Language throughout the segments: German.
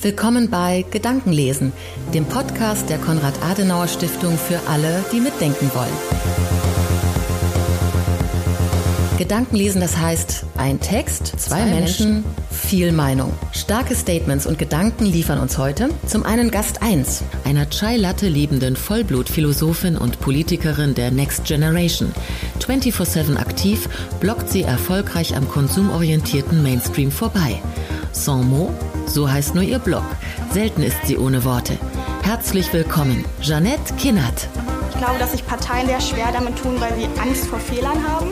Willkommen bei Gedankenlesen, dem Podcast der Konrad-Adenauer-Stiftung für alle, die mitdenken wollen. Gedankenlesen, das heißt ein Text, zwei, zwei Menschen, Menschen, viel Meinung. Starke Statements und Gedanken liefern uns heute zum einen Gast 1, einer Chai-Latte liebenden Vollblut-Philosophin und Politikerin der Next Generation. 24-7 aktiv, blockt sie erfolgreich am konsumorientierten Mainstream vorbei. Sans mots, so heißt nur ihr Blog. Selten ist sie ohne Worte. Herzlich willkommen, Jeanette Kinnert. Ich glaube, dass sich Parteien sehr schwer damit tun, weil sie Angst vor Fehlern haben.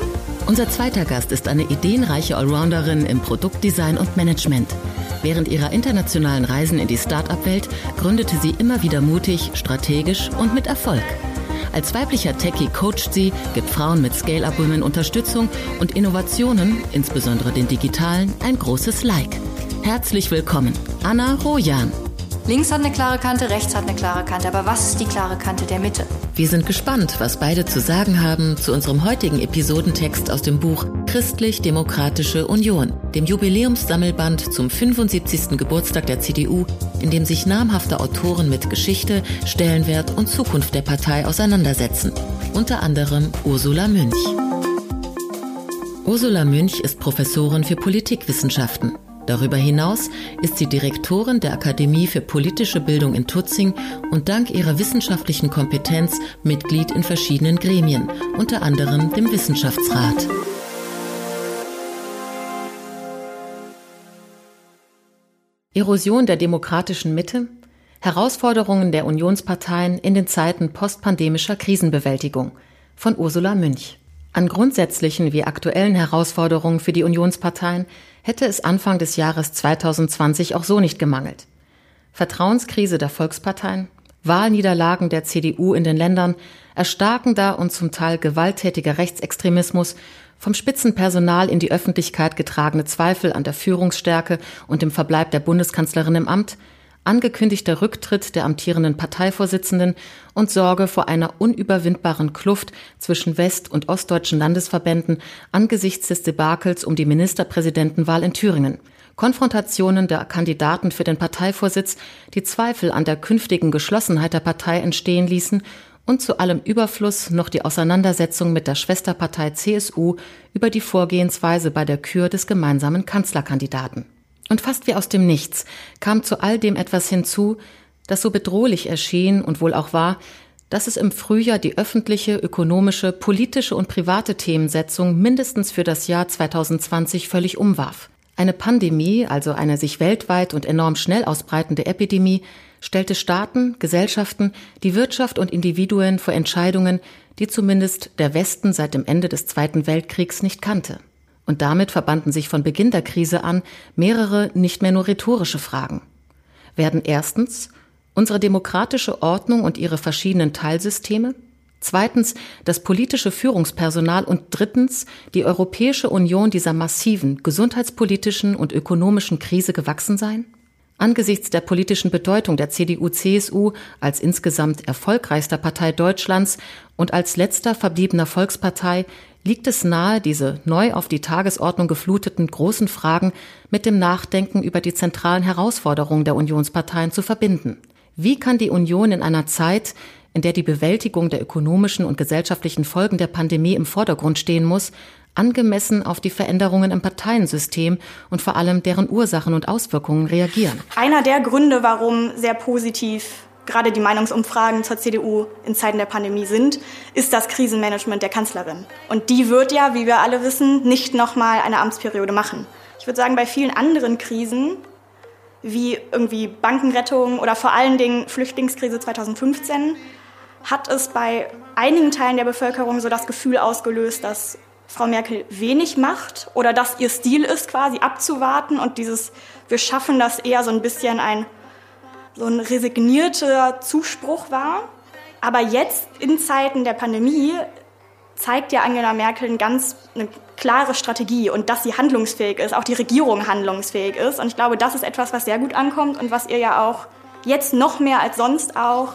Unser zweiter Gast ist eine ideenreiche Allrounderin im Produktdesign und Management. Während ihrer internationalen Reisen in die Start-up-Welt gründete sie immer wieder mutig, strategisch und mit Erfolg. Als weiblicher Techie coacht sie, gibt Frauen mit Scale-Up-Women Unterstützung und Innovationen, insbesondere den digitalen, ein großes Like. Herzlich willkommen, Anna Rojan. Links hat eine klare Kante, rechts hat eine klare Kante. Aber was ist die klare Kante der Mitte? Wir sind gespannt, was beide zu sagen haben zu unserem heutigen Episodentext aus dem Buch Christlich-Demokratische Union, dem Jubiläumssammelband zum 75. Geburtstag der CDU, in dem sich namhafte Autoren mit Geschichte, Stellenwert und Zukunft der Partei auseinandersetzen. Unter anderem Ursula Münch. Ursula Münch ist Professorin für Politikwissenschaften. Darüber hinaus ist sie Direktorin der Akademie für politische Bildung in Tutzing und dank ihrer wissenschaftlichen Kompetenz Mitglied in verschiedenen Gremien, unter anderem dem Wissenschaftsrat. Erosion der demokratischen Mitte, Herausforderungen der Unionsparteien in den Zeiten postpandemischer Krisenbewältigung von Ursula Münch. An grundsätzlichen wie aktuellen Herausforderungen für die Unionsparteien hätte es Anfang des Jahres 2020 auch so nicht gemangelt. Vertrauenskrise der Volksparteien, Wahlniederlagen der CDU in den Ländern, erstarkender und zum Teil gewalttätiger Rechtsextremismus, vom Spitzenpersonal in die Öffentlichkeit getragene Zweifel an der Führungsstärke und dem Verbleib der Bundeskanzlerin im Amt, angekündigter Rücktritt der amtierenden Parteivorsitzenden und Sorge vor einer unüberwindbaren Kluft zwischen west- und ostdeutschen Landesverbänden angesichts des Debakels um die Ministerpräsidentenwahl in Thüringen. Konfrontationen der Kandidaten für den Parteivorsitz, die Zweifel an der künftigen Geschlossenheit der Partei entstehen ließen und zu allem Überfluss noch die Auseinandersetzung mit der Schwesterpartei CSU über die Vorgehensweise bei der Kür des gemeinsamen Kanzlerkandidaten. Und fast wie aus dem Nichts kam zu all dem etwas hinzu, das so bedrohlich erschien und wohl auch war, dass es im Frühjahr die öffentliche, ökonomische, politische und private Themensetzung mindestens für das Jahr 2020 völlig umwarf. Eine Pandemie, also eine sich weltweit und enorm schnell ausbreitende Epidemie, stellte Staaten, Gesellschaften, die Wirtschaft und Individuen vor Entscheidungen, die zumindest der Westen seit dem Ende des Zweiten Weltkriegs nicht kannte. Und damit verbanden sich von Beginn der Krise an mehrere nicht mehr nur rhetorische Fragen. Werden erstens unsere demokratische Ordnung und ihre verschiedenen Teilsysteme, zweitens das politische Führungspersonal und drittens die Europäische Union dieser massiven gesundheitspolitischen und ökonomischen Krise gewachsen sein? Angesichts der politischen Bedeutung der CDU-CSU als insgesamt erfolgreichster Partei Deutschlands und als letzter verbliebener Volkspartei liegt es nahe, diese neu auf die Tagesordnung gefluteten großen Fragen mit dem Nachdenken über die zentralen Herausforderungen der Unionsparteien zu verbinden. Wie kann die Union in einer Zeit, in der die Bewältigung der ökonomischen und gesellschaftlichen Folgen der Pandemie im Vordergrund stehen muss, angemessen auf die Veränderungen im Parteiensystem und vor allem deren Ursachen und Auswirkungen reagieren. Einer der Gründe, warum sehr positiv gerade die Meinungsumfragen zur CDU in Zeiten der Pandemie sind, ist das Krisenmanagement der Kanzlerin. Und die wird ja, wie wir alle wissen, nicht nochmal eine Amtsperiode machen. Ich würde sagen, bei vielen anderen Krisen, wie irgendwie Bankenrettung oder vor allen Dingen Flüchtlingskrise 2015, hat es bei einigen Teilen der Bevölkerung so das Gefühl ausgelöst, dass Frau Merkel wenig macht oder dass ihr Stil ist, quasi abzuwarten und dieses, wir schaffen das eher so ein bisschen ein so ein resignierter Zuspruch war. Aber jetzt in Zeiten der Pandemie zeigt ja Angela Merkel eine ganz eine klare Strategie und dass sie handlungsfähig ist, auch die Regierung handlungsfähig ist. Und ich glaube, das ist etwas, was sehr gut ankommt und was ihr ja auch jetzt noch mehr als sonst auch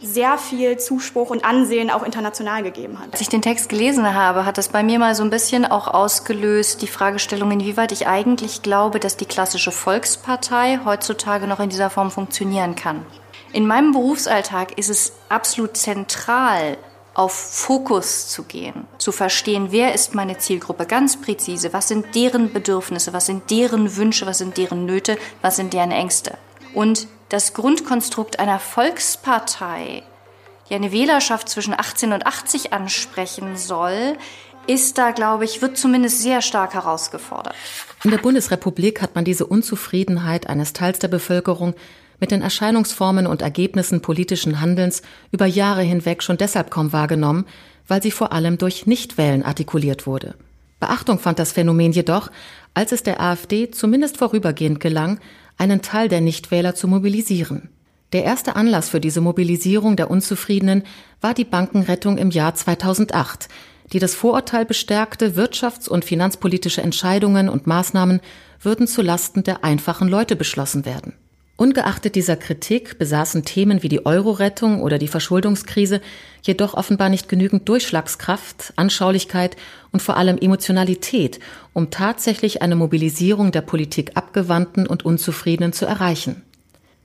sehr viel Zuspruch und Ansehen auch international gegeben hat. Als ich den Text gelesen habe, hat das bei mir mal so ein bisschen auch ausgelöst, die Fragestellung, inwieweit ich eigentlich glaube, dass die klassische Volkspartei heutzutage noch in dieser Form funktionieren kann. In meinem Berufsalltag ist es absolut zentral, auf Fokus zu gehen, zu verstehen, wer ist meine Zielgruppe ganz präzise, was sind deren Bedürfnisse, was sind deren Wünsche, was sind deren Nöte, was sind deren Ängste. Und das Grundkonstrukt einer Volkspartei, die eine Wählerschaft zwischen 18 und 80 ansprechen soll, ist da, glaube ich, wird zumindest sehr stark herausgefordert. In der Bundesrepublik hat man diese Unzufriedenheit eines Teils der Bevölkerung mit den Erscheinungsformen und Ergebnissen politischen Handelns über Jahre hinweg schon deshalb kaum wahrgenommen, weil sie vor allem durch Nichtwählen artikuliert wurde. Beachtung fand das Phänomen jedoch, als es der AfD zumindest vorübergehend gelang, einen Teil der Nichtwähler zu mobilisieren. Der erste Anlass für diese Mobilisierung der Unzufriedenen war die Bankenrettung im Jahr 2008, die das Vorurteil bestärkte, wirtschafts- und finanzpolitische Entscheidungen und Maßnahmen würden zu Lasten der einfachen Leute beschlossen werden. Ungeachtet dieser Kritik besaßen Themen wie die Euro-Rettung oder die Verschuldungskrise jedoch offenbar nicht genügend Durchschlagskraft, Anschaulichkeit und vor allem Emotionalität, um tatsächlich eine Mobilisierung der Politik abgewandten und Unzufriedenen zu erreichen.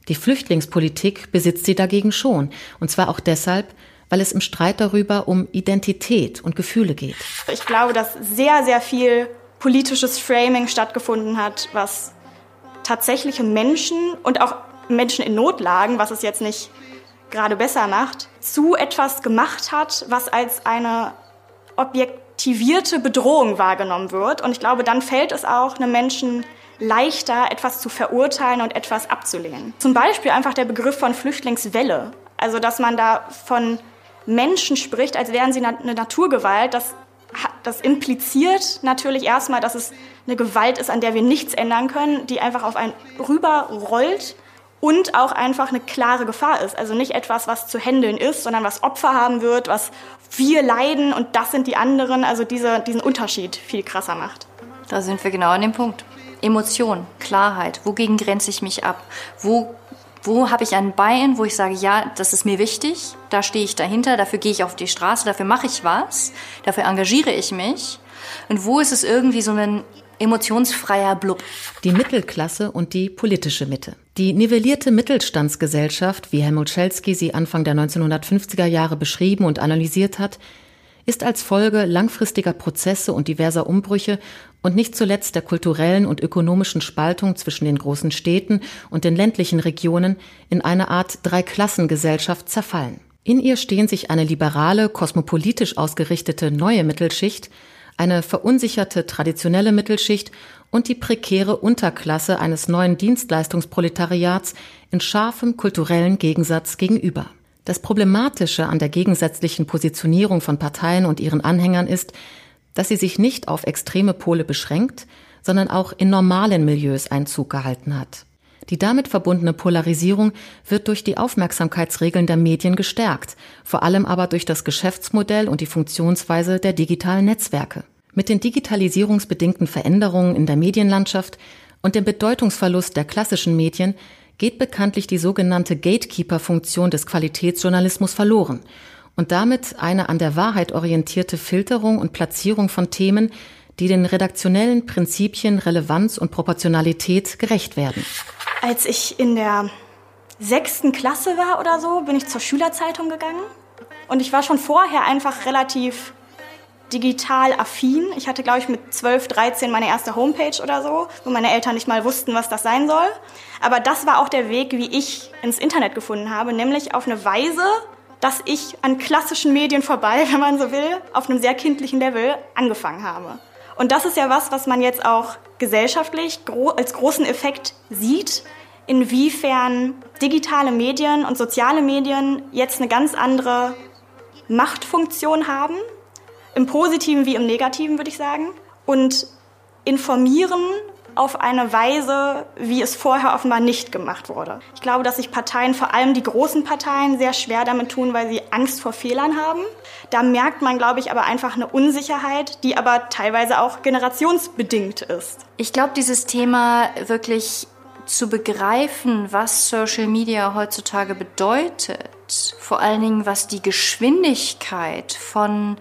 Die Flüchtlingspolitik besitzt sie dagegen schon, und zwar auch deshalb, weil es im Streit darüber um Identität und Gefühle geht. Ich glaube, dass sehr, sehr viel politisches Framing stattgefunden hat, was tatsächliche Menschen und auch Menschen in Notlagen, was es jetzt nicht gerade besser macht, zu etwas gemacht hat, was als eine objektivierte Bedrohung wahrgenommen wird. Und ich glaube, dann fällt es auch einem Menschen leichter, etwas zu verurteilen und etwas abzulehnen. Zum Beispiel einfach der Begriff von Flüchtlingswelle. Also, dass man da von Menschen spricht, als wären sie eine Naturgewalt, das, das impliziert natürlich erstmal, dass es eine Gewalt ist, an der wir nichts ändern können, die einfach auf einen rüberrollt und auch einfach eine klare Gefahr ist. Also nicht etwas, was zu handeln ist, sondern was Opfer haben wird, was wir leiden und das sind die anderen. Also diese, diesen Unterschied viel krasser macht. Da sind wir genau an dem Punkt. Emotion, Klarheit. Wogegen grenze ich mich ab? Wo, wo habe ich ein Bein, wo ich sage, ja, das ist mir wichtig, da stehe ich dahinter, dafür gehe ich auf die Straße, dafür mache ich was, dafür engagiere ich mich. Und wo ist es irgendwie so ein emotionsfreier Blub. Die Mittelklasse und die politische Mitte. Die nivellierte Mittelstandsgesellschaft, wie Helmut Schelsky sie Anfang der 1950er Jahre beschrieben und analysiert hat, ist als Folge langfristiger Prozesse und diverser Umbrüche und nicht zuletzt der kulturellen und ökonomischen Spaltung zwischen den großen Städten und den ländlichen Regionen in eine Art Dreiklassengesellschaft zerfallen. In ihr stehen sich eine liberale, kosmopolitisch ausgerichtete neue Mittelschicht eine verunsicherte traditionelle Mittelschicht und die prekäre Unterklasse eines neuen Dienstleistungsproletariats in scharfem kulturellen Gegensatz gegenüber. Das Problematische an der gegensätzlichen Positionierung von Parteien und ihren Anhängern ist, dass sie sich nicht auf extreme Pole beschränkt, sondern auch in normalen Milieus Einzug gehalten hat. Die damit verbundene Polarisierung wird durch die Aufmerksamkeitsregeln der Medien gestärkt, vor allem aber durch das Geschäftsmodell und die Funktionsweise der digitalen Netzwerke. Mit den digitalisierungsbedingten Veränderungen in der Medienlandschaft und dem Bedeutungsverlust der klassischen Medien geht bekanntlich die sogenannte Gatekeeper-Funktion des Qualitätsjournalismus verloren und damit eine an der Wahrheit orientierte Filterung und Platzierung von Themen, die den redaktionellen Prinzipien Relevanz und Proportionalität gerecht werden. Als ich in der sechsten Klasse war oder so, bin ich zur Schülerzeitung gegangen. Und ich war schon vorher einfach relativ digital affin. Ich hatte, glaube ich, mit 12, 13 meine erste Homepage oder so, wo meine Eltern nicht mal wussten, was das sein soll. Aber das war auch der Weg, wie ich ins Internet gefunden habe, nämlich auf eine Weise, dass ich an klassischen Medien vorbei, wenn man so will, auf einem sehr kindlichen Level angefangen habe. Und das ist ja was, was man jetzt auch gesellschaftlich gro als großen Effekt sieht, inwiefern digitale Medien und soziale Medien jetzt eine ganz andere Machtfunktion haben, im positiven wie im negativen würde ich sagen, und informieren auf eine Weise, wie es vorher offenbar nicht gemacht wurde. Ich glaube, dass sich Parteien, vor allem die großen Parteien, sehr schwer damit tun, weil sie Angst vor Fehlern haben. Da merkt man, glaube ich, aber einfach eine Unsicherheit, die aber teilweise auch generationsbedingt ist. Ich glaube, dieses Thema wirklich zu begreifen, was Social Media heutzutage bedeutet vor allen Dingen was die Geschwindigkeit von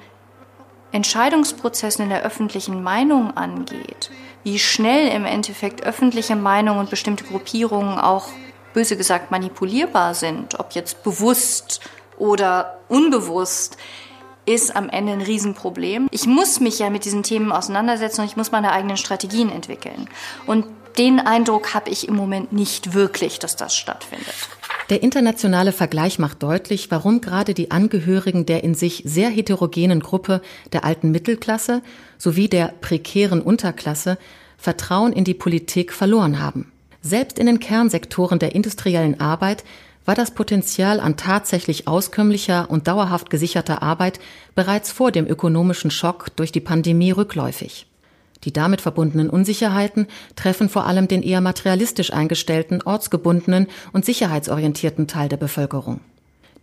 Entscheidungsprozessen in der öffentlichen Meinung angeht, wie schnell im Endeffekt öffentliche Meinung und bestimmte Gruppierungen auch böse gesagt manipulierbar sind, ob jetzt bewusst oder unbewusst, ist am Ende ein Riesenproblem. Ich muss mich ja mit diesen Themen auseinandersetzen und ich muss meine eigenen Strategien entwickeln. Und den Eindruck habe ich im Moment nicht wirklich, dass das stattfindet. Der internationale Vergleich macht deutlich, warum gerade die Angehörigen der in sich sehr heterogenen Gruppe der alten Mittelklasse sowie der prekären Unterklasse Vertrauen in die Politik verloren haben. Selbst in den Kernsektoren der industriellen Arbeit war das Potenzial an tatsächlich auskömmlicher und dauerhaft gesicherter Arbeit bereits vor dem ökonomischen Schock durch die Pandemie rückläufig. Die damit verbundenen Unsicherheiten treffen vor allem den eher materialistisch eingestellten, ortsgebundenen und sicherheitsorientierten Teil der Bevölkerung.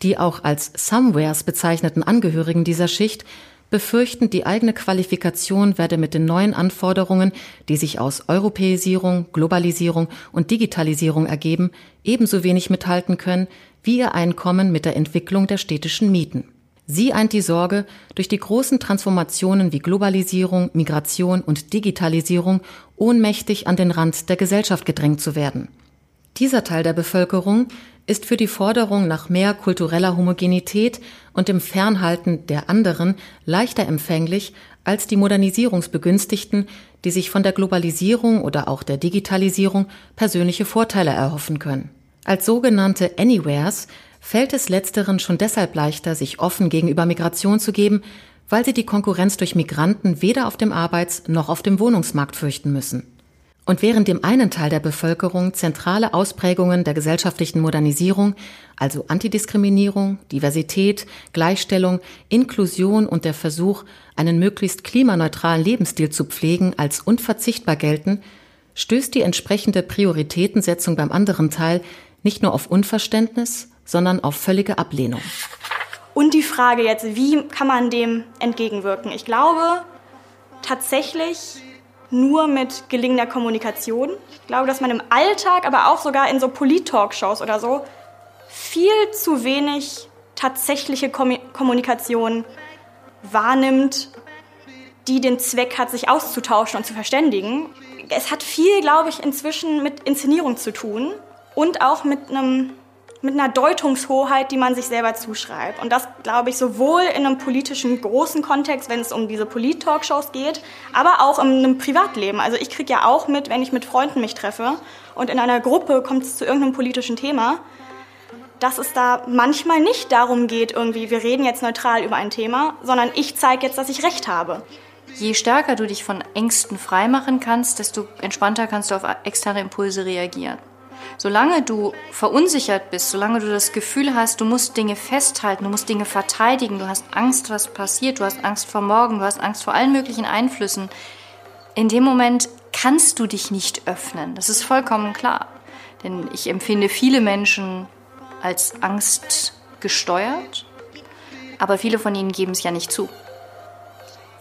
Die auch als Somewheres bezeichneten Angehörigen dieser Schicht befürchten, die eigene Qualifikation werde mit den neuen Anforderungen, die sich aus Europäisierung, Globalisierung und Digitalisierung ergeben, ebenso wenig mithalten können wie ihr Einkommen mit der Entwicklung der städtischen Mieten. Sie eint die Sorge, durch die großen Transformationen wie Globalisierung, Migration und Digitalisierung ohnmächtig an den Rand der Gesellschaft gedrängt zu werden. Dieser Teil der Bevölkerung ist für die Forderung nach mehr kultureller Homogenität und dem Fernhalten der anderen leichter empfänglich als die Modernisierungsbegünstigten, die sich von der Globalisierung oder auch der Digitalisierung persönliche Vorteile erhoffen können. Als sogenannte Anywheres fällt es letzteren schon deshalb leichter, sich offen gegenüber Migration zu geben, weil sie die Konkurrenz durch Migranten weder auf dem Arbeits- noch auf dem Wohnungsmarkt fürchten müssen. Und während dem einen Teil der Bevölkerung zentrale Ausprägungen der gesellschaftlichen Modernisierung, also Antidiskriminierung, Diversität, Gleichstellung, Inklusion und der Versuch, einen möglichst klimaneutralen Lebensstil zu pflegen, als unverzichtbar gelten, stößt die entsprechende Prioritätensetzung beim anderen Teil nicht nur auf Unverständnis, sondern auf völlige Ablehnung. Und die Frage jetzt, wie kann man dem entgegenwirken? Ich glaube tatsächlich, nur mit gelingender Kommunikation. Ich glaube, dass man im Alltag, aber auch sogar in so Polit-Talkshows oder so, viel zu wenig tatsächliche Kommunikation wahrnimmt, die den Zweck hat, sich auszutauschen und zu verständigen. Es hat viel, glaube ich, inzwischen mit Inszenierung zu tun und auch mit einem mit einer Deutungshoheit, die man sich selber zuschreibt. Und das glaube ich sowohl in einem politischen großen Kontext, wenn es um diese Polit-Talkshows geht, aber auch in einem Privatleben. Also ich kriege ja auch mit, wenn ich mit Freunden mich treffe und in einer Gruppe kommt es zu irgendeinem politischen Thema, dass es da manchmal nicht darum geht, irgendwie, wir reden jetzt neutral über ein Thema, sondern ich zeige jetzt, dass ich recht habe. Je stärker du dich von Ängsten freimachen kannst, desto entspannter kannst du auf externe Impulse reagieren. Solange du verunsichert bist, solange du das Gefühl hast, du musst Dinge festhalten, du musst Dinge verteidigen, du hast Angst, was passiert, du hast Angst vor morgen, du hast Angst vor allen möglichen Einflüssen, in dem Moment kannst du dich nicht öffnen. Das ist vollkommen klar. Denn ich empfinde viele Menschen als Angst gesteuert, aber viele von ihnen geben es ja nicht zu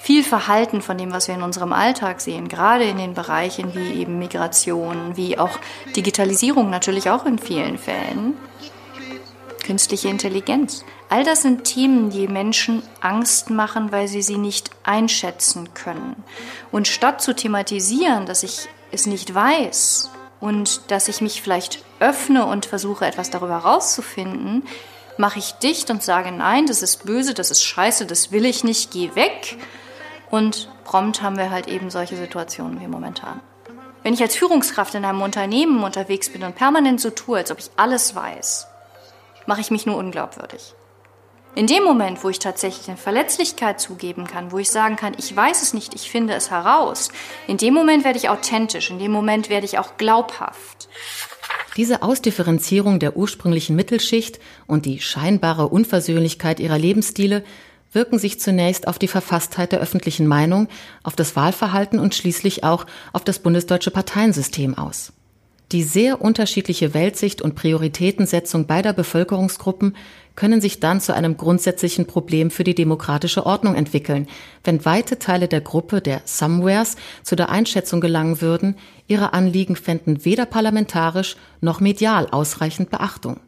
viel Verhalten von dem, was wir in unserem Alltag sehen, gerade in den Bereichen wie eben Migration, wie auch Digitalisierung natürlich auch in vielen Fällen, künstliche Intelligenz. All das sind Themen, die Menschen Angst machen, weil sie sie nicht einschätzen können. Und statt zu thematisieren, dass ich es nicht weiß und dass ich mich vielleicht öffne und versuche etwas darüber herauszufinden, mache ich dicht und sage, nein, das ist böse, das ist scheiße, das will ich nicht, geh weg und prompt haben wir halt eben solche Situationen wie momentan. Wenn ich als Führungskraft in einem Unternehmen unterwegs bin und permanent so tue, als ob ich alles weiß, mache ich mich nur unglaubwürdig. In dem Moment, wo ich tatsächlich eine Verletzlichkeit zugeben kann, wo ich sagen kann, ich weiß es nicht, ich finde es heraus, in dem Moment werde ich authentisch, in dem Moment werde ich auch glaubhaft. Diese Ausdifferenzierung der ursprünglichen Mittelschicht und die scheinbare Unversöhnlichkeit ihrer Lebensstile wirken sich zunächst auf die Verfasstheit der öffentlichen Meinung, auf das Wahlverhalten und schließlich auch auf das bundesdeutsche Parteiensystem aus. Die sehr unterschiedliche Weltsicht und Prioritätensetzung beider Bevölkerungsgruppen können sich dann zu einem grundsätzlichen Problem für die demokratische Ordnung entwickeln, wenn weite Teile der Gruppe der Somewheres zu der Einschätzung gelangen würden, ihre Anliegen fänden weder parlamentarisch noch medial ausreichend Beachtung.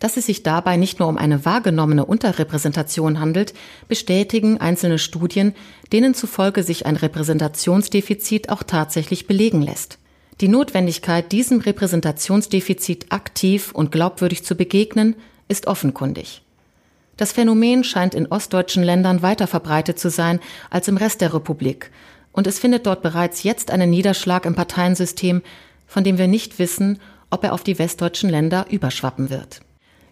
Dass es sich dabei nicht nur um eine wahrgenommene Unterrepräsentation handelt, bestätigen einzelne Studien, denen zufolge sich ein Repräsentationsdefizit auch tatsächlich belegen lässt. Die Notwendigkeit, diesem Repräsentationsdefizit aktiv und glaubwürdig zu begegnen, ist offenkundig. Das Phänomen scheint in ostdeutschen Ländern weiter verbreitet zu sein als im Rest der Republik, und es findet dort bereits jetzt einen Niederschlag im Parteiensystem, von dem wir nicht wissen, ob er auf die westdeutschen Länder überschwappen wird.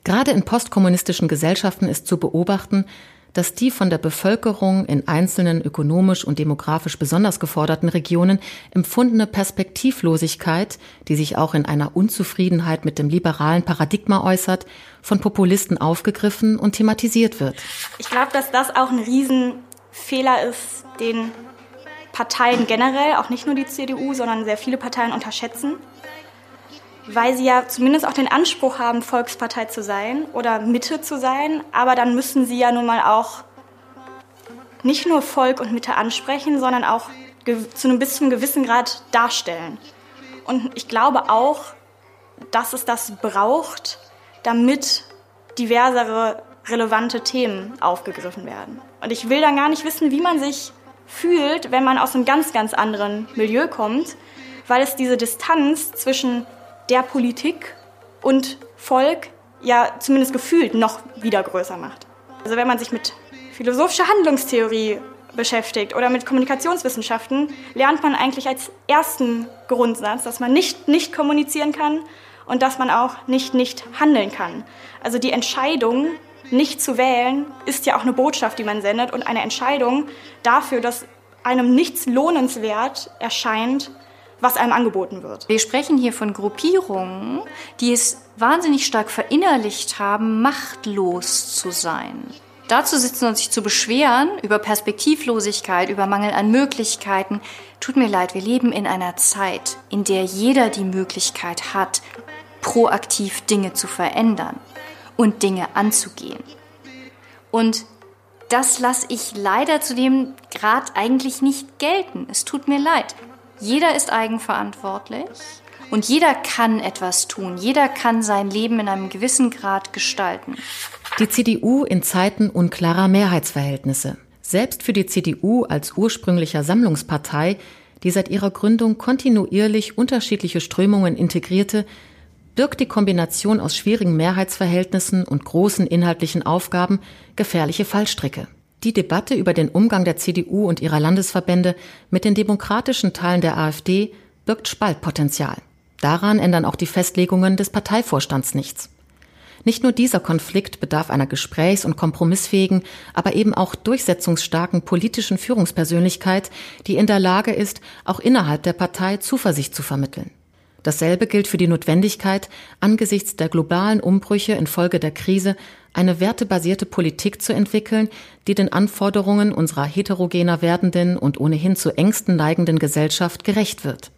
Gerade in postkommunistischen Gesellschaften ist zu beobachten, dass die von der Bevölkerung in einzelnen ökonomisch und demografisch besonders geforderten Regionen empfundene Perspektivlosigkeit, die sich auch in einer Unzufriedenheit mit dem liberalen Paradigma äußert, von Populisten aufgegriffen und thematisiert wird. Ich glaube, dass das auch ein Riesenfehler ist, den Parteien generell, auch nicht nur die CDU, sondern sehr viele Parteien unterschätzen weil sie ja zumindest auch den Anspruch haben, Volkspartei zu sein oder Mitte zu sein, aber dann müssen sie ja nun mal auch nicht nur Volk und Mitte ansprechen, sondern auch zu einem bis zu einem gewissen Grad darstellen. Und ich glaube auch, dass es das braucht, damit diversere relevante Themen aufgegriffen werden. Und ich will dann gar nicht wissen, wie man sich fühlt, wenn man aus einem ganz, ganz anderen Milieu kommt, weil es diese Distanz zwischen der Politik und Volk ja zumindest gefühlt noch wieder größer macht. Also wenn man sich mit philosophischer Handlungstheorie beschäftigt oder mit Kommunikationswissenschaften, lernt man eigentlich als ersten Grundsatz, dass man nicht nicht kommunizieren kann und dass man auch nicht nicht handeln kann. Also die Entscheidung, nicht zu wählen, ist ja auch eine Botschaft, die man sendet und eine Entscheidung dafür, dass einem nichts lohnenswert erscheint, was einem angeboten wird. Wir sprechen hier von Gruppierungen, die es wahnsinnig stark verinnerlicht haben, machtlos zu sein. Dazu sitzen und sich zu beschweren über Perspektivlosigkeit, über Mangel an Möglichkeiten. Tut mir leid, wir leben in einer Zeit, in der jeder die Möglichkeit hat, proaktiv Dinge zu verändern und Dinge anzugehen. Und das lasse ich leider zu dem Grad eigentlich nicht gelten. Es tut mir leid. Jeder ist eigenverantwortlich und jeder kann etwas tun. Jeder kann sein Leben in einem gewissen Grad gestalten. Die CDU in Zeiten unklarer Mehrheitsverhältnisse. Selbst für die CDU als ursprünglicher Sammlungspartei, die seit ihrer Gründung kontinuierlich unterschiedliche Strömungen integrierte, birgt die Kombination aus schwierigen Mehrheitsverhältnissen und großen inhaltlichen Aufgaben gefährliche Fallstricke. Die Debatte über den Umgang der CDU und ihrer Landesverbände mit den demokratischen Teilen der AfD birgt Spaltpotenzial. Daran ändern auch die Festlegungen des Parteivorstands nichts. Nicht nur dieser Konflikt bedarf einer gesprächs- und kompromissfähigen, aber eben auch durchsetzungsstarken politischen Führungspersönlichkeit, die in der Lage ist, auch innerhalb der Partei Zuversicht zu vermitteln. Dasselbe gilt für die Notwendigkeit, angesichts der globalen Umbrüche infolge der Krise eine wertebasierte Politik zu entwickeln, die den Anforderungen unserer heterogener werdenden und ohnehin zu Ängsten neigenden Gesellschaft gerecht wird.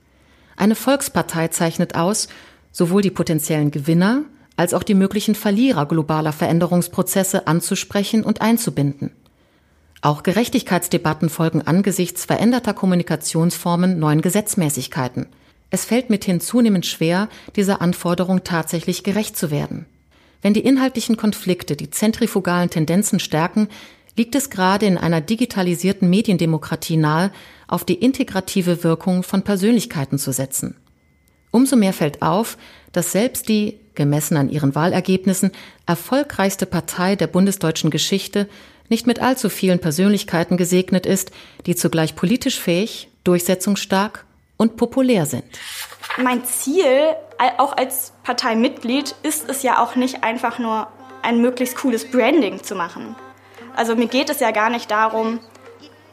Eine Volkspartei zeichnet aus, sowohl die potenziellen Gewinner als auch die möglichen Verlierer globaler Veränderungsprozesse anzusprechen und einzubinden. Auch Gerechtigkeitsdebatten folgen angesichts veränderter Kommunikationsformen neuen Gesetzmäßigkeiten. Es fällt mithin zunehmend schwer, dieser Anforderung tatsächlich gerecht zu werden. Wenn die inhaltlichen Konflikte die zentrifugalen Tendenzen stärken, liegt es gerade in einer digitalisierten Mediendemokratie nahe, auf die integrative Wirkung von Persönlichkeiten zu setzen. Umso mehr fällt auf, dass selbst die, gemessen an ihren Wahlergebnissen, erfolgreichste Partei der bundesdeutschen Geschichte nicht mit allzu vielen Persönlichkeiten gesegnet ist, die zugleich politisch fähig, durchsetzungsstark und populär sind. Mein Ziel, auch als Parteimitglied, ist es ja auch nicht einfach nur ein möglichst cooles Branding zu machen. Also mir geht es ja gar nicht darum,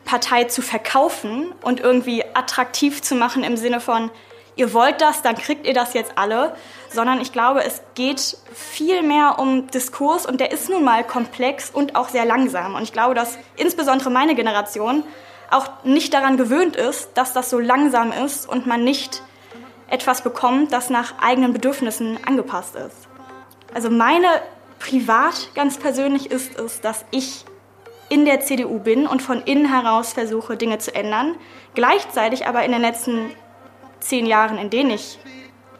Partei zu verkaufen und irgendwie attraktiv zu machen im Sinne von, ihr wollt das, dann kriegt ihr das jetzt alle, sondern ich glaube, es geht viel mehr um Diskurs und der ist nun mal komplex und auch sehr langsam. Und ich glaube, dass insbesondere meine Generation auch nicht daran gewöhnt ist, dass das so langsam ist und man nicht etwas bekommt, das nach eigenen Bedürfnissen angepasst ist. Also meine privat ganz persönlich ist es, dass ich in der CDU bin und von innen heraus versuche, Dinge zu ändern. Gleichzeitig aber in den letzten zehn Jahren, in denen ich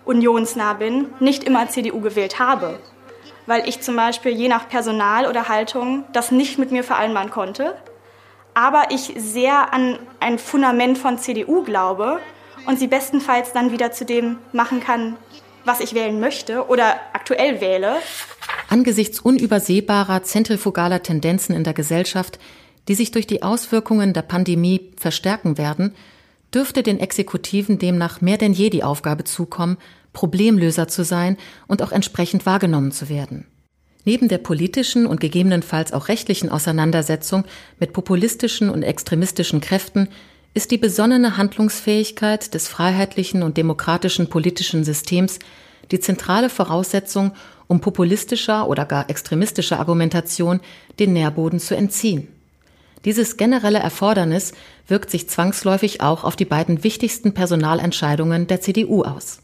unionsnah bin, nicht immer CDU gewählt habe. weil ich zum Beispiel je nach Personal oder Haltung das nicht mit mir vereinbaren konnte. Aber ich sehr an ein Fundament von CDU glaube und sie bestenfalls dann wieder zu dem machen kann, was ich wählen möchte oder aktuell wähle. Angesichts unübersehbarer zentrifugaler Tendenzen in der Gesellschaft, die sich durch die Auswirkungen der Pandemie verstärken werden, dürfte den Exekutiven demnach mehr denn je die Aufgabe zukommen, Problemlöser zu sein und auch entsprechend wahrgenommen zu werden. Neben der politischen und gegebenenfalls auch rechtlichen Auseinandersetzung mit populistischen und extremistischen Kräften ist die besonnene Handlungsfähigkeit des freiheitlichen und demokratischen politischen Systems die zentrale Voraussetzung, um populistischer oder gar extremistischer Argumentation den Nährboden zu entziehen. Dieses generelle Erfordernis wirkt sich zwangsläufig auch auf die beiden wichtigsten Personalentscheidungen der CDU aus.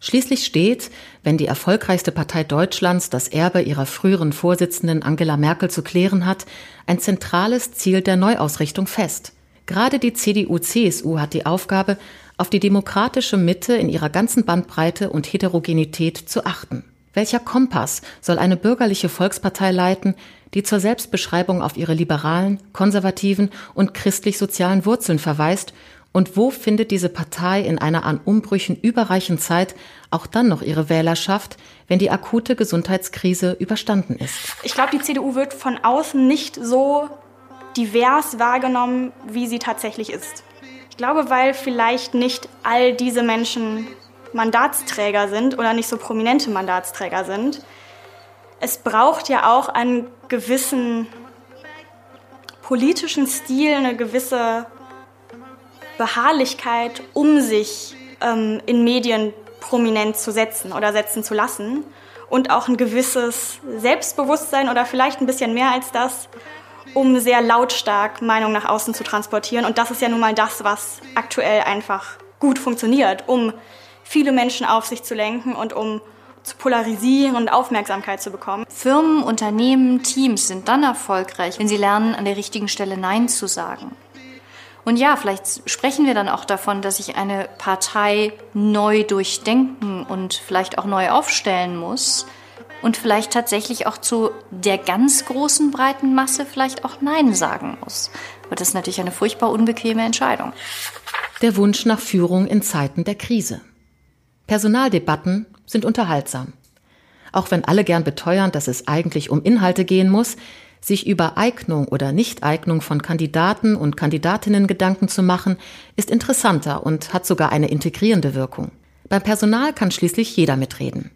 Schließlich steht, wenn die erfolgreichste Partei Deutschlands das Erbe ihrer früheren Vorsitzenden Angela Merkel zu klären hat, ein zentrales Ziel der Neuausrichtung fest. Gerade die CDU-CSU hat die Aufgabe, auf die demokratische Mitte in ihrer ganzen Bandbreite und Heterogenität zu achten. Welcher Kompass soll eine bürgerliche Volkspartei leiten, die zur Selbstbeschreibung auf ihre liberalen, konservativen und christlich-sozialen Wurzeln verweist und wo findet diese Partei in einer an Umbrüchen überreichen Zeit auch dann noch ihre Wählerschaft, wenn die akute Gesundheitskrise überstanden ist? Ich glaube, die CDU wird von außen nicht so divers wahrgenommen, wie sie tatsächlich ist. Ich glaube, weil vielleicht nicht all diese Menschen Mandatsträger sind oder nicht so prominente Mandatsträger sind. Es braucht ja auch einen gewissen politischen Stil, eine gewisse Beharrlichkeit, um sich ähm, in Medien prominent zu setzen oder setzen zu lassen. Und auch ein gewisses Selbstbewusstsein oder vielleicht ein bisschen mehr als das, um sehr lautstark Meinung nach außen zu transportieren. Und das ist ja nun mal das, was aktuell einfach gut funktioniert, um viele Menschen auf sich zu lenken und um zu polarisieren und Aufmerksamkeit zu bekommen. Firmen, Unternehmen, Teams sind dann erfolgreich, wenn sie lernen, an der richtigen Stelle Nein zu sagen. Und ja, vielleicht sprechen wir dann auch davon, dass sich eine Partei neu durchdenken und vielleicht auch neu aufstellen muss und vielleicht tatsächlich auch zu der ganz großen breiten Masse vielleicht auch Nein sagen muss. Aber das ist natürlich eine furchtbar unbequeme Entscheidung. Der Wunsch nach Führung in Zeiten der Krise. Personaldebatten sind unterhaltsam. Auch wenn alle gern beteuern, dass es eigentlich um Inhalte gehen muss, sich über Eignung oder Nichteignung von Kandidaten und Kandidatinnen Gedanken zu machen, ist interessanter und hat sogar eine integrierende Wirkung. Beim Personal kann schließlich jeder mitreden.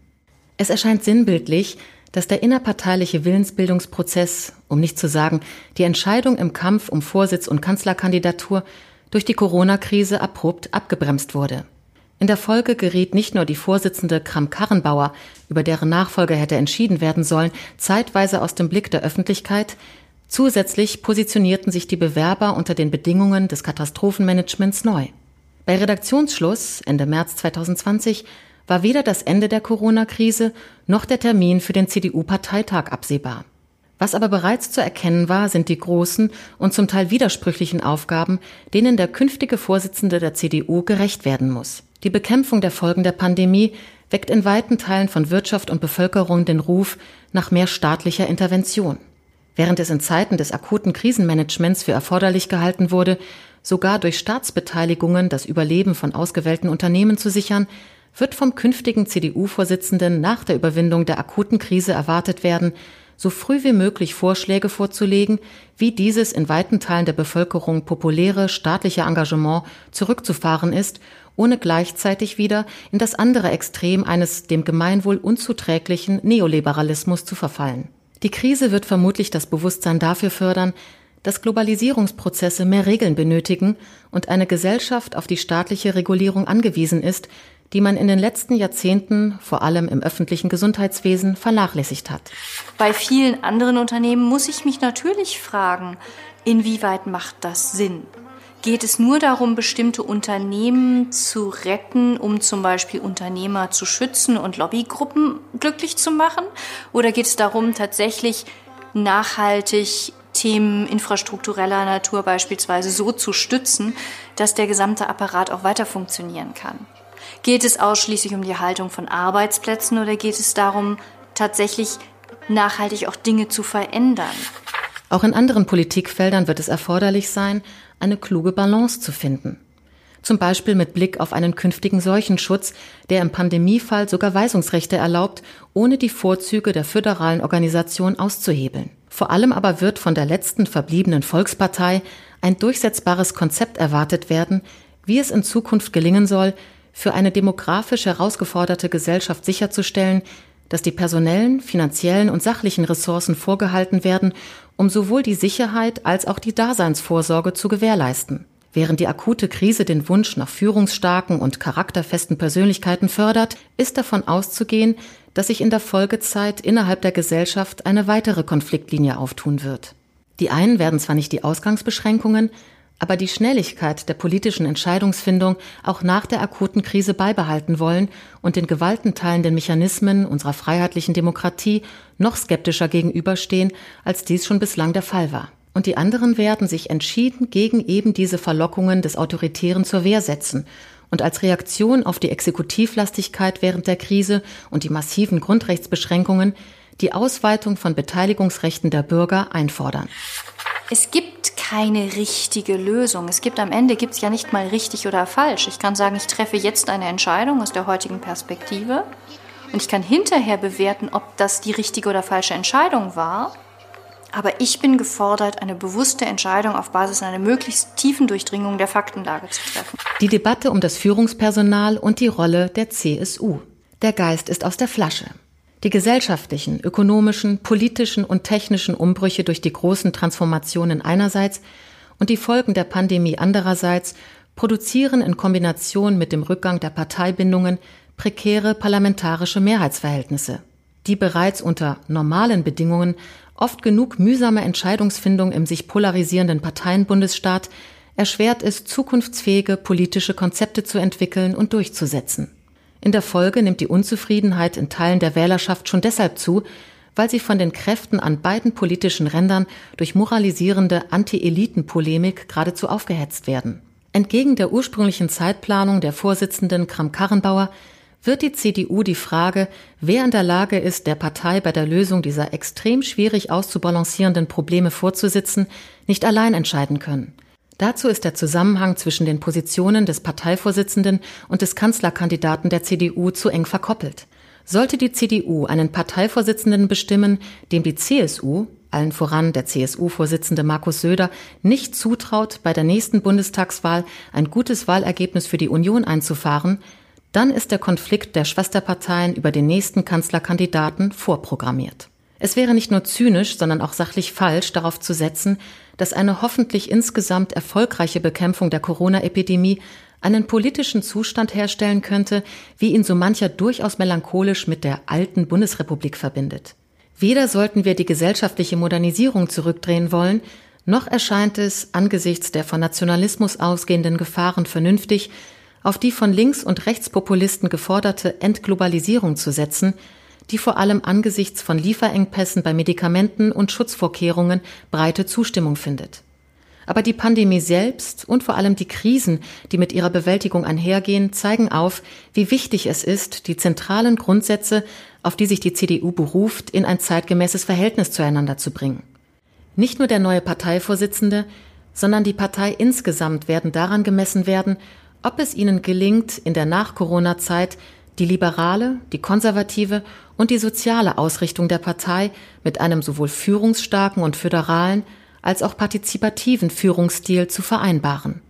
Es erscheint sinnbildlich, dass der innerparteiliche Willensbildungsprozess, um nicht zu sagen die Entscheidung im Kampf um Vorsitz und Kanzlerkandidatur, durch die Corona-Krise abrupt abgebremst wurde. In der Folge geriet nicht nur die Vorsitzende Kram-Karrenbauer, über deren Nachfolger hätte entschieden werden sollen, zeitweise aus dem Blick der Öffentlichkeit, zusätzlich positionierten sich die Bewerber unter den Bedingungen des Katastrophenmanagements neu. Bei Redaktionsschluss Ende März 2020 war weder das Ende der Corona-Krise noch der Termin für den CDU-Parteitag absehbar. Was aber bereits zu erkennen war, sind die großen und zum Teil widersprüchlichen Aufgaben, denen der künftige Vorsitzende der CDU gerecht werden muss. Die Bekämpfung der Folgen der Pandemie weckt in weiten Teilen von Wirtschaft und Bevölkerung den Ruf nach mehr staatlicher Intervention. Während es in Zeiten des akuten Krisenmanagements für erforderlich gehalten wurde, sogar durch Staatsbeteiligungen das Überleben von ausgewählten Unternehmen zu sichern, wird vom künftigen CDU-Vorsitzenden nach der Überwindung der akuten Krise erwartet werden, so früh wie möglich Vorschläge vorzulegen, wie dieses in weiten Teilen der Bevölkerung populäre staatliche Engagement zurückzufahren ist ohne gleichzeitig wieder in das andere Extrem eines dem Gemeinwohl unzuträglichen Neoliberalismus zu verfallen. Die Krise wird vermutlich das Bewusstsein dafür fördern, dass Globalisierungsprozesse mehr Regeln benötigen und eine Gesellschaft auf die staatliche Regulierung angewiesen ist, die man in den letzten Jahrzehnten vor allem im öffentlichen Gesundheitswesen vernachlässigt hat. Bei vielen anderen Unternehmen muss ich mich natürlich fragen, inwieweit macht das Sinn? Geht es nur darum, bestimmte Unternehmen zu retten, um zum Beispiel Unternehmer zu schützen und Lobbygruppen glücklich zu machen? Oder geht es darum, tatsächlich nachhaltig Themen infrastruktureller Natur beispielsweise so zu stützen, dass der gesamte Apparat auch weiter funktionieren kann? Geht es ausschließlich um die Haltung von Arbeitsplätzen oder geht es darum, tatsächlich nachhaltig auch Dinge zu verändern. Auch in anderen Politikfeldern wird es erforderlich sein, eine kluge Balance zu finden. Zum Beispiel mit Blick auf einen künftigen Seuchenschutz, der im Pandemiefall sogar Weisungsrechte erlaubt, ohne die Vorzüge der föderalen Organisation auszuhebeln. Vor allem aber wird von der letzten verbliebenen Volkspartei ein durchsetzbares Konzept erwartet werden, wie es in Zukunft gelingen soll, für eine demografisch herausgeforderte Gesellschaft sicherzustellen, dass die personellen, finanziellen und sachlichen Ressourcen vorgehalten werden, um sowohl die Sicherheit als auch die Daseinsvorsorge zu gewährleisten. Während die akute Krise den Wunsch nach führungsstarken und charakterfesten Persönlichkeiten fördert, ist davon auszugehen, dass sich in der Folgezeit innerhalb der Gesellschaft eine weitere Konfliktlinie auftun wird. Die einen werden zwar nicht die Ausgangsbeschränkungen, aber die Schnelligkeit der politischen Entscheidungsfindung auch nach der akuten Krise beibehalten wollen und den gewaltenteilenden Mechanismen unserer freiheitlichen Demokratie noch skeptischer gegenüberstehen, als dies schon bislang der Fall war. Und die anderen werden sich entschieden gegen eben diese Verlockungen des Autoritären zur Wehr setzen und als Reaktion auf die Exekutivlastigkeit während der Krise und die massiven Grundrechtsbeschränkungen die Ausweitung von Beteiligungsrechten der Bürger einfordern. Es gibt keine richtige Lösung. Es gibt am Ende gibt es ja nicht mal richtig oder falsch. Ich kann sagen, ich treffe jetzt eine Entscheidung aus der heutigen Perspektive und ich kann hinterher bewerten, ob das die richtige oder falsche Entscheidung war. Aber ich bin gefordert, eine bewusste Entscheidung auf Basis einer möglichst tiefen Durchdringung der Faktenlage zu treffen. Die Debatte um das Führungspersonal und die Rolle der CSU. Der Geist ist aus der Flasche. Die gesellschaftlichen, ökonomischen, politischen und technischen Umbrüche durch die großen Transformationen einerseits und die Folgen der Pandemie andererseits produzieren in Kombination mit dem Rückgang der Parteibindungen prekäre parlamentarische Mehrheitsverhältnisse, die bereits unter normalen Bedingungen oft genug mühsame Entscheidungsfindung im sich polarisierenden Parteienbundesstaat erschwert es, zukunftsfähige politische Konzepte zu entwickeln und durchzusetzen. In der Folge nimmt die Unzufriedenheit in Teilen der Wählerschaft schon deshalb zu, weil sie von den Kräften an beiden politischen Rändern durch moralisierende Anti-Eliten-Polemik geradezu aufgehetzt werden. Entgegen der ursprünglichen Zeitplanung der Vorsitzenden Kram-Karrenbauer wird die CDU die Frage, wer in der Lage ist, der Partei bei der Lösung dieser extrem schwierig auszubalancierenden Probleme vorzusitzen, nicht allein entscheiden können. Dazu ist der Zusammenhang zwischen den Positionen des Parteivorsitzenden und des Kanzlerkandidaten der CDU zu eng verkoppelt. Sollte die CDU einen Parteivorsitzenden bestimmen, dem die CSU, allen voran der CSU-Vorsitzende Markus Söder, nicht zutraut, bei der nächsten Bundestagswahl ein gutes Wahlergebnis für die Union einzufahren, dann ist der Konflikt der Schwesterparteien über den nächsten Kanzlerkandidaten vorprogrammiert. Es wäre nicht nur zynisch, sondern auch sachlich falsch, darauf zu setzen, dass eine hoffentlich insgesamt erfolgreiche Bekämpfung der Corona-Epidemie einen politischen Zustand herstellen könnte, wie ihn so mancher durchaus melancholisch mit der alten Bundesrepublik verbindet. Weder sollten wir die gesellschaftliche Modernisierung zurückdrehen wollen, noch erscheint es angesichts der von Nationalismus ausgehenden Gefahren vernünftig, auf die von Links- und Rechtspopulisten geforderte Entglobalisierung zu setzen, die vor allem angesichts von Lieferengpässen bei Medikamenten und Schutzvorkehrungen breite Zustimmung findet. Aber die Pandemie selbst und vor allem die Krisen, die mit ihrer Bewältigung einhergehen, zeigen auf, wie wichtig es ist, die zentralen Grundsätze, auf die sich die CDU beruft, in ein zeitgemäßes Verhältnis zueinander zu bringen. Nicht nur der neue Parteivorsitzende, sondern die Partei insgesamt werden daran gemessen werden, ob es ihnen gelingt, in der Nach-Corona-Zeit die liberale, die konservative und die soziale Ausrichtung der Partei mit einem sowohl führungsstarken und föderalen als auch partizipativen Führungsstil zu vereinbaren.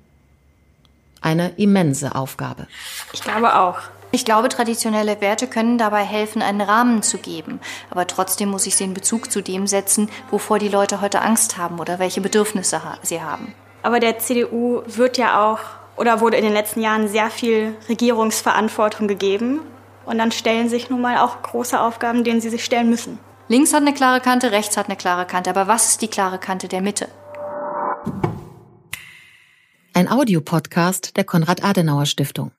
Eine immense Aufgabe. Ich glaube auch. Ich glaube, traditionelle Werte können dabei helfen, einen Rahmen zu geben. Aber trotzdem muss ich sie in Bezug zu dem setzen, wovor die Leute heute Angst haben oder welche Bedürfnisse sie haben. Aber der CDU wird ja auch oder wurde in den letzten Jahren sehr viel Regierungsverantwortung gegeben. Und dann stellen sich nun mal auch große Aufgaben, denen sie sich stellen müssen. Links hat eine klare Kante, rechts hat eine klare Kante. Aber was ist die klare Kante der Mitte? Ein Audiopodcast der Konrad-Adenauer-Stiftung.